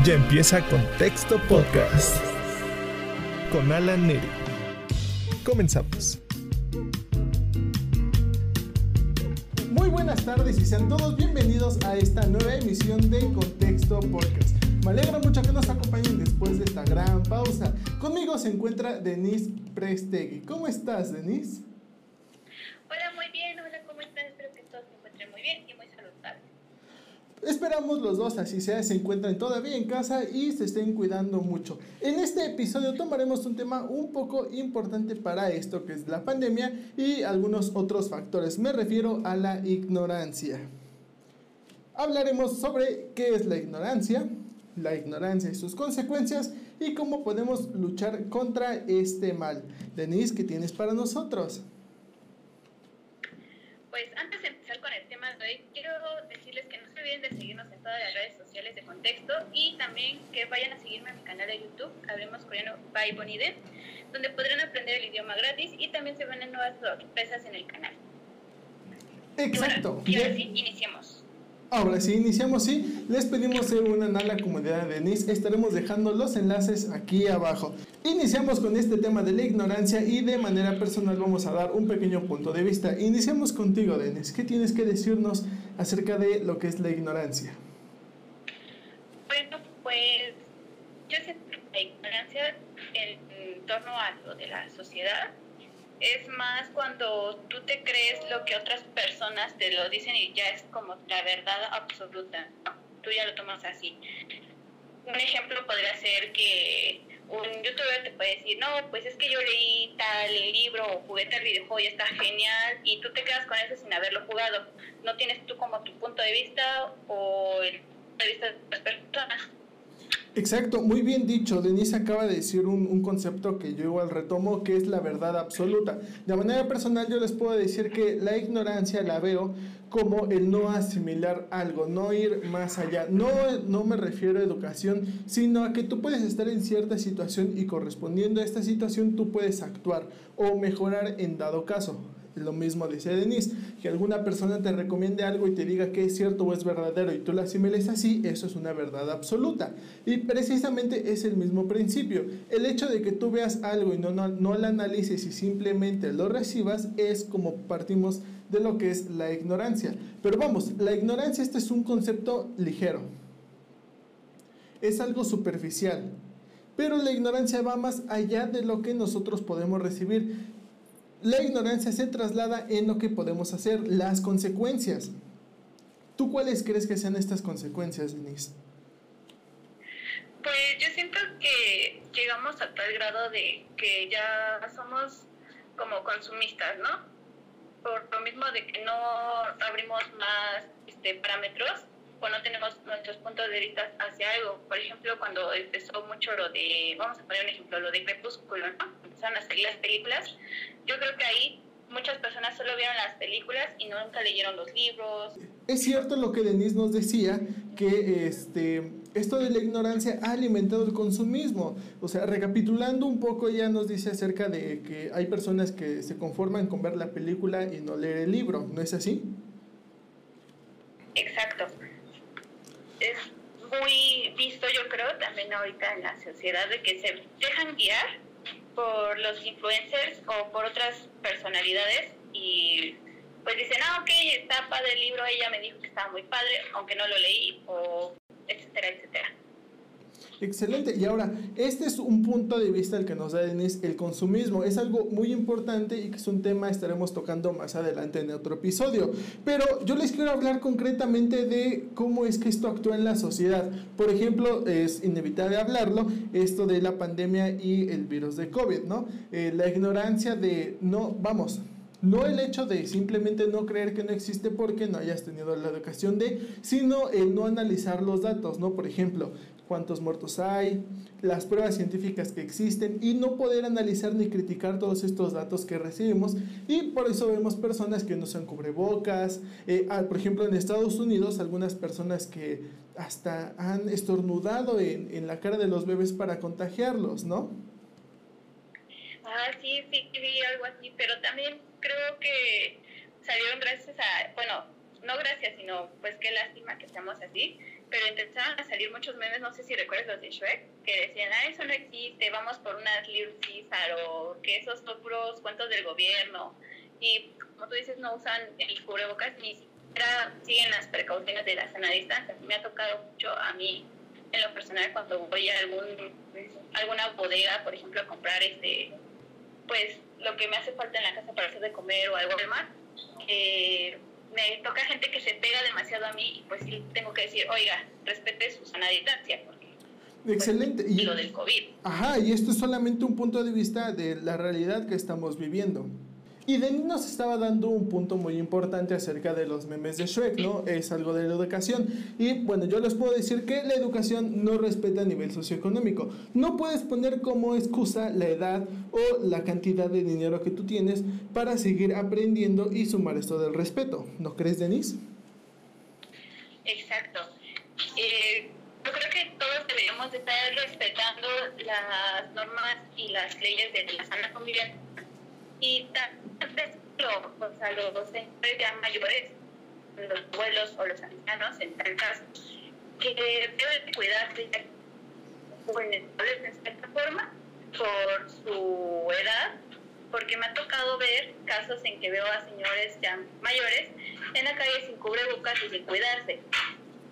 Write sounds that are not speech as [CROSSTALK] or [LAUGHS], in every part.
Ya empieza Contexto Podcast con Alan Neri. Comenzamos. Muy buenas tardes y sean todos bienvenidos a esta nueva emisión de Contexto Podcast. Me alegra mucho que nos acompañen después de esta gran pausa. Conmigo se encuentra Denise Prestegui. ¿Cómo estás, Denise? Hola, muy bien. Hola, ¿cómo están? Espero que todos se encuentren muy bien y muy saludables. Esperamos los dos, así sea, se encuentren todavía en casa y se estén cuidando mucho. En este episodio tomaremos un tema un poco importante para esto, que es la pandemia y algunos otros factores. Me refiero a la ignorancia. Hablaremos sobre qué es la ignorancia, la ignorancia y sus consecuencias y cómo podemos luchar contra este mal. Denise, ¿qué tienes para nosotros? Pues antes de empezar con el tema de hoy, quiero decirles que no se olviden de seguirnos en todas las redes sociales de contexto y también que vayan a seguirme a mi canal de YouTube, Hablemos Coreano by Bonide, donde podrán aprender el idioma gratis y también se ven nuevas sorpresas en el canal. Exacto. Y ahora sí, iniciemos. Ahora sí, iniciamos, sí. Les pedimos ser una a la comunidad de Denise. Estaremos dejando los enlaces aquí abajo. Iniciamos con este tema de la ignorancia y de manera personal vamos a dar un pequeño punto de vista. Iniciamos contigo, Denise. ¿Qué tienes que decirnos acerca de lo que es la ignorancia? Pues yo siento que la ignorancia en torno a lo de la sociedad es más cuando tú te crees lo que otras personas te lo dicen y ya es como la verdad absoluta. Tú ya lo tomas así. Un ejemplo podría ser que un youtuber te puede decir, no, pues es que yo leí tal libro o jugué tal videojuego y está genial y tú te quedas con eso sin haberlo jugado. No tienes tú como tu punto de vista o el punto de vista de otras personas. Exacto, muy bien dicho. Denise acaba de decir un, un, concepto que yo igual retomo, que es la verdad absoluta. De manera personal yo les puedo decir que la ignorancia la veo como el no asimilar algo, no ir más allá. No, no me refiero a educación, sino a que tú puedes estar en cierta situación y correspondiendo a esta situación tú puedes actuar o mejorar en dado caso. Lo mismo dice Denise, que alguna persona te recomiende algo y te diga que es cierto o es verdadero y tú lo asimiles así, eso es una verdad absoluta. Y precisamente es el mismo principio. El hecho de que tú veas algo y no, no, no lo analices y simplemente lo recibas es como partimos de lo que es la ignorancia. Pero vamos, la ignorancia este es un concepto ligero. Es algo superficial. Pero la ignorancia va más allá de lo que nosotros podemos recibir. La ignorancia se traslada en lo que podemos hacer, las consecuencias. ¿Tú cuáles crees que sean estas consecuencias, Denise? Pues yo siento que llegamos a tal grado de que ya somos como consumistas, ¿no? Por lo mismo de que no abrimos más este, parámetros o no tenemos nuestros puntos de vista hacia algo. Por ejemplo, cuando empezó mucho lo de, vamos a poner un ejemplo, lo de Crepúsculo, ¿no? Empezaron a salir las películas. Yo creo que ahí muchas personas solo vieron las películas y nunca leyeron los libros. Es cierto lo que Denise nos decía, que este, esto de la ignorancia ha alimentado el consumismo. O sea, recapitulando un poco, ella nos dice acerca de que hay personas que se conforman con ver la película y no leer el libro, ¿no es así? Exacto es muy visto, yo creo, también ahorita en la sociedad, de que se dejan guiar por los influencers o por otras personalidades y pues dicen, ah, ok, está padre el libro, ella me dijo que estaba muy padre, aunque no lo leí, o etcétera, etcétera. Excelente. Y ahora, este es un punto de vista el que nos da Denise, el consumismo. Es algo muy importante y que es un tema que estaremos tocando más adelante en otro episodio. Pero yo les quiero hablar concretamente de cómo es que esto actúa en la sociedad. Por ejemplo, es inevitable hablarlo, esto de la pandemia y el virus de COVID, ¿no? Eh, la ignorancia de, no, vamos, no el hecho de simplemente no creer que no existe porque no hayas tenido la educación de, sino el no analizar los datos, ¿no? Por ejemplo, cuántos muertos hay, las pruebas científicas que existen y no poder analizar ni criticar todos estos datos que recibimos y por eso vemos personas que no usan cubrebocas, eh, por ejemplo en Estados Unidos algunas personas que hasta han estornudado en, en la cara de los bebés para contagiarlos, ¿no? Ah, sí, sí, vi algo así, pero también creo que salieron gracias a, bueno, no gracias, sino pues qué lástima que seamos así, pero empezaron a salir muchos memes, no sé si recuerdas los de Shrek, que decían, ah, eso no existe, vamos por unas Little Caesar, o que esos son puros cuentos del gobierno. Y como tú dices, no usan el cubrebocas ni siquiera siguen las precauciones de la sana distancia. Me ha tocado mucho a mí, en lo personal, cuando voy a algún, alguna bodega, por ejemplo, a comprar este, pues lo que me hace falta en la casa para hacer de comer o algo demás, eh, me toca gente que se pega demasiado a mí y pues sí tengo que decir, oiga, respete su sana distancia. Porque, pues, Excelente. y lo del COVID. Ajá, y esto es solamente un punto de vista de la realidad que estamos viviendo. Y Denis nos estaba dando un punto muy importante acerca de los memes de Shrek, ¿no? Es algo de la educación. Y bueno, yo les puedo decir que la educación no respeta a nivel socioeconómico. No puedes poner como excusa la edad o la cantidad de dinero que tú tienes para seguir aprendiendo y sumar esto del respeto. ¿No crees, Denis? Exacto. Eh, yo creo que todos deberíamos estar respetando las normas y las leyes de la sana convivencia y también pues, a los señores ya mayores, los abuelos o los ancianos en tal caso, que deben cuidarse vulnerables de cierta forma por su edad, porque me ha tocado ver casos en que veo a señores ya mayores en la calle sin cubrebocas y sin cuidarse.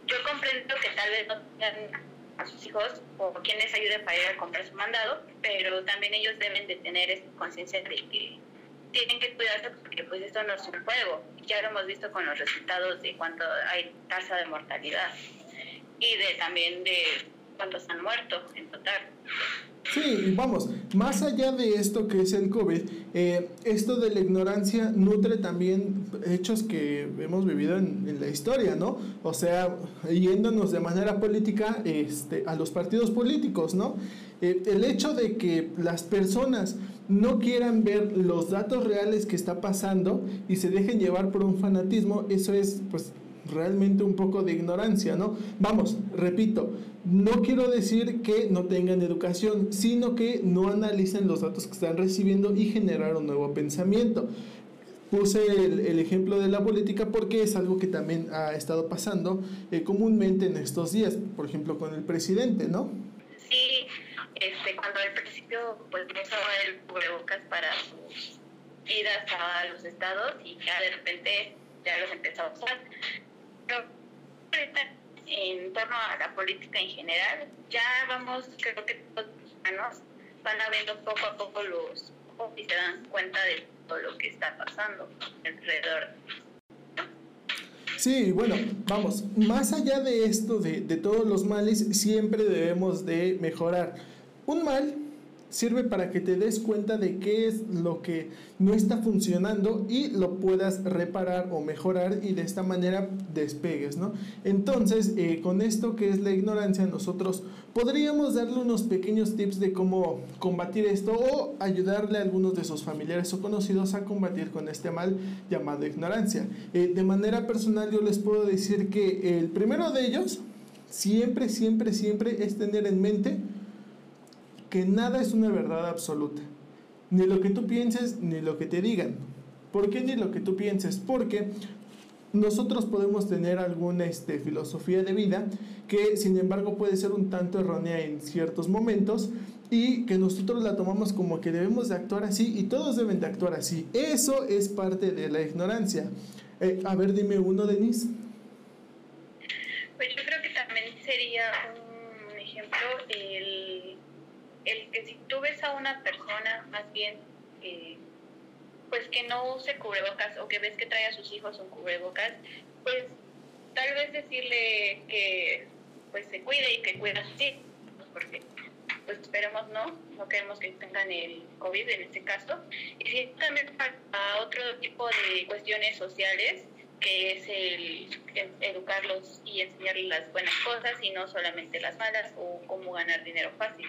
Yo comprendo que tal vez no tengan a sus hijos o quienes ayuden para ir a comprar su mandado, pero también ellos deben de tener esta conciencia de que tienen que cuidarse porque pues esto no es un juego. Ya lo hemos visto con los resultados de cuánto hay tasa de mortalidad y de también de cuántos han muerto en total. Sí, vamos, más allá de esto que es el COVID, eh, esto de la ignorancia nutre también hechos que hemos vivido en, la historia, ¿no? O sea, yéndonos de manera política este, a los partidos políticos, ¿no? Eh, el hecho de que las personas no quieran ver los datos reales que está pasando y se dejen llevar por un fanatismo, eso es pues realmente un poco de ignorancia, ¿no? Vamos, repito, no quiero decir que no tengan educación, sino que no analicen los datos que están recibiendo y generar un nuevo pensamiento. Puse el, ejemplo de la política porque es algo que también ha estado pasando eh, comúnmente en estos días, por ejemplo con el presidente, ¿no? Sí, este, cuando al principio pues usaba el cubrebocas para sus idas a los estados y ya de repente ya los empezó a usar en torno a la política en general, ya vamos, creo que todos los ciudadanos van viendo poco a poco los y se dan cuenta de todo lo que está pasando alrededor. Sí, bueno, vamos, más allá de esto, de, de todos los males, siempre debemos de mejorar. Un mal sirve para que te des cuenta de qué es lo que no está funcionando y lo puedas reparar o mejorar y de esta manera despegues, ¿no? Entonces, eh, con esto que es la ignorancia, nosotros podríamos darle unos pequeños tips de cómo combatir esto o ayudarle a algunos de sus familiares o conocidos a combatir con este mal llamado ignorancia. Eh, de manera personal, yo les puedo decir que el primero de ellos, siempre, siempre, siempre es tener en mente que nada es una verdad absoluta. Ni lo que tú pienses, ni lo que te digan. ¿Por qué ni lo que tú pienses? Porque nosotros podemos tener alguna este, filosofía de vida que sin embargo puede ser un tanto errónea en ciertos momentos y que nosotros la tomamos como que debemos de actuar así y todos deben de actuar así. Eso es parte de la ignorancia. Eh, a ver, dime uno, Denise. Pues yo creo que también sería un ejemplo el el que si tú ves a una persona más bien eh, pues que no use cubrebocas o que ves que trae a sus hijos un cubrebocas, pues tal vez decirle que pues se cuide y que cuida a sus porque pues esperemos no, no queremos que tengan el COVID en este caso. Y si también para otro tipo de cuestiones sociales, que es el educarlos y enseñarles las buenas cosas y no solamente las malas o cómo ganar dinero fácil.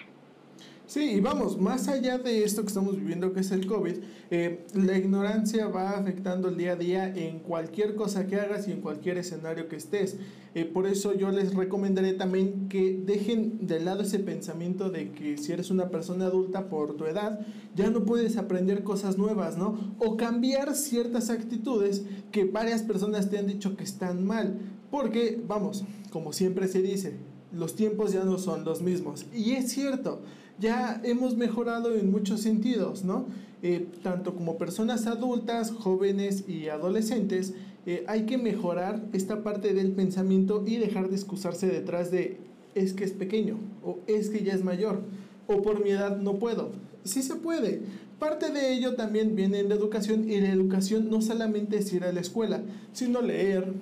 Sí, y vamos, más allá de esto que estamos viviendo, que es el COVID, eh, la ignorancia va afectando el día a día en cualquier cosa que hagas y en cualquier escenario que estés. Eh, por eso yo les recomendaré también que dejen de lado ese pensamiento de que si eres una persona adulta por tu edad, ya no puedes aprender cosas nuevas, ¿no? O cambiar ciertas actitudes que varias personas te han dicho que están mal. Porque, vamos, como siempre se dice, los tiempos ya no son los mismos. Y es cierto, ya hemos mejorado en muchos sentidos, ¿no? Eh, tanto como personas adultas, jóvenes y adolescentes, eh, hay que mejorar esta parte del pensamiento y dejar de excusarse detrás de es que es pequeño o es que ya es mayor o por mi edad no puedo. Sí se puede. Parte de ello también viene en la educación y la educación no solamente es ir a la escuela, sino leer,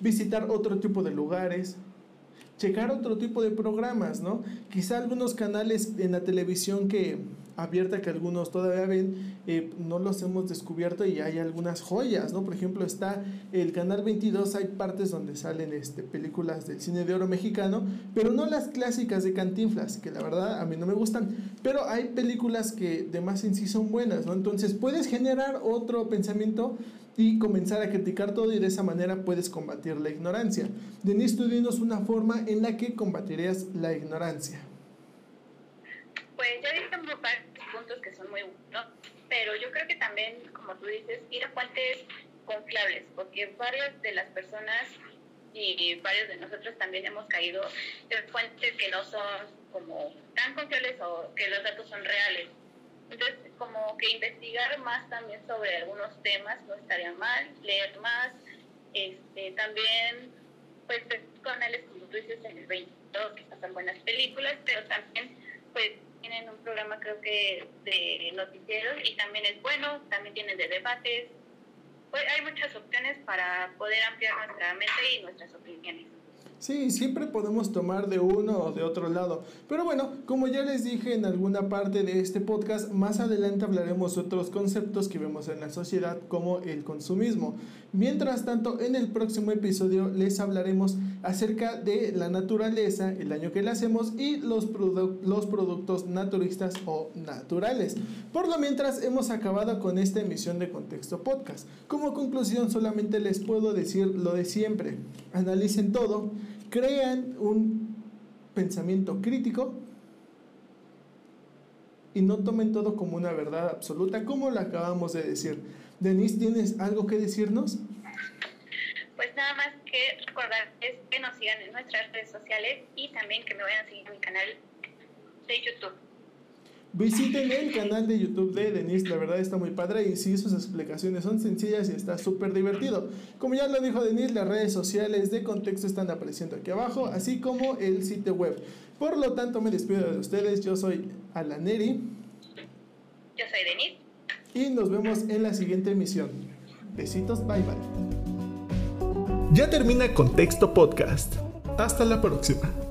visitar otro tipo de lugares, checar otro tipo de programas, ¿no? Quizá algunos canales en la televisión que abierta que algunos todavía ven, eh, no los hemos descubierto y hay algunas joyas, ¿no? Por ejemplo, está el canal 22, hay partes donde salen este, películas del cine de oro mexicano, pero no las clásicas de Cantinflas, que la verdad a mí no me gustan, pero hay películas que de más en sí son buenas, ¿no? Entonces puedes generar otro pensamiento y comenzar a criticar todo y de esa manera puedes combatir la ignorancia. Denise, tú dinos una forma en la que combatirías la ignorancia. Pues ya dije varios puntos que son muy buenos, pero yo creo que también, como tú dices, ir a fuentes confiables, porque varias de las personas y varios de nosotros también hemos caído en fuentes que no son como tan confiables o que los datos son reales. Entonces, como que investigar más también sobre algunos temas no estaría mal, leer más, este, también, pues, canales como tú dices en el 22 que pasan buenas películas, pero también, pues, tienen un programa creo que de noticieros y también es bueno, también tienen de debates, pues hay muchas opciones para poder ampliar nuestra mente y nuestras opiniones. Sí, siempre podemos tomar de uno o de otro lado. Pero bueno, como ya les dije en alguna parte de este podcast, más adelante hablaremos otros conceptos que vemos en la sociedad como el consumismo. Mientras tanto, en el próximo episodio les hablaremos acerca de la naturaleza, el daño que le hacemos y los, los productos naturistas o naturales. Por lo mientras, hemos acabado con esta emisión de Contexto Podcast. Como conclusión, solamente les puedo decir lo de siempre. Analicen todo crean un pensamiento crítico y no tomen todo como una verdad absoluta, como lo acabamos de decir. Denise, ¿tienes algo que decirnos? Pues nada más que recordarles que nos sigan en nuestras redes sociales y también que me vayan a seguir en mi canal de YouTube. Visiten el [LAUGHS] canal de YouTube de Denise, la verdad está muy padre y sí, sus explicaciones son sencillas y está súper divertido. Como ya lo dijo Denise, las redes sociales de contexto están apareciendo aquí abajo, así como el sitio web. Por lo tanto, me despido de ustedes, yo soy Alaneri. Yo soy Denise. Y nos vemos en la siguiente emisión. Besitos, bye bye. Ya termina Contexto Podcast. Hasta la próxima.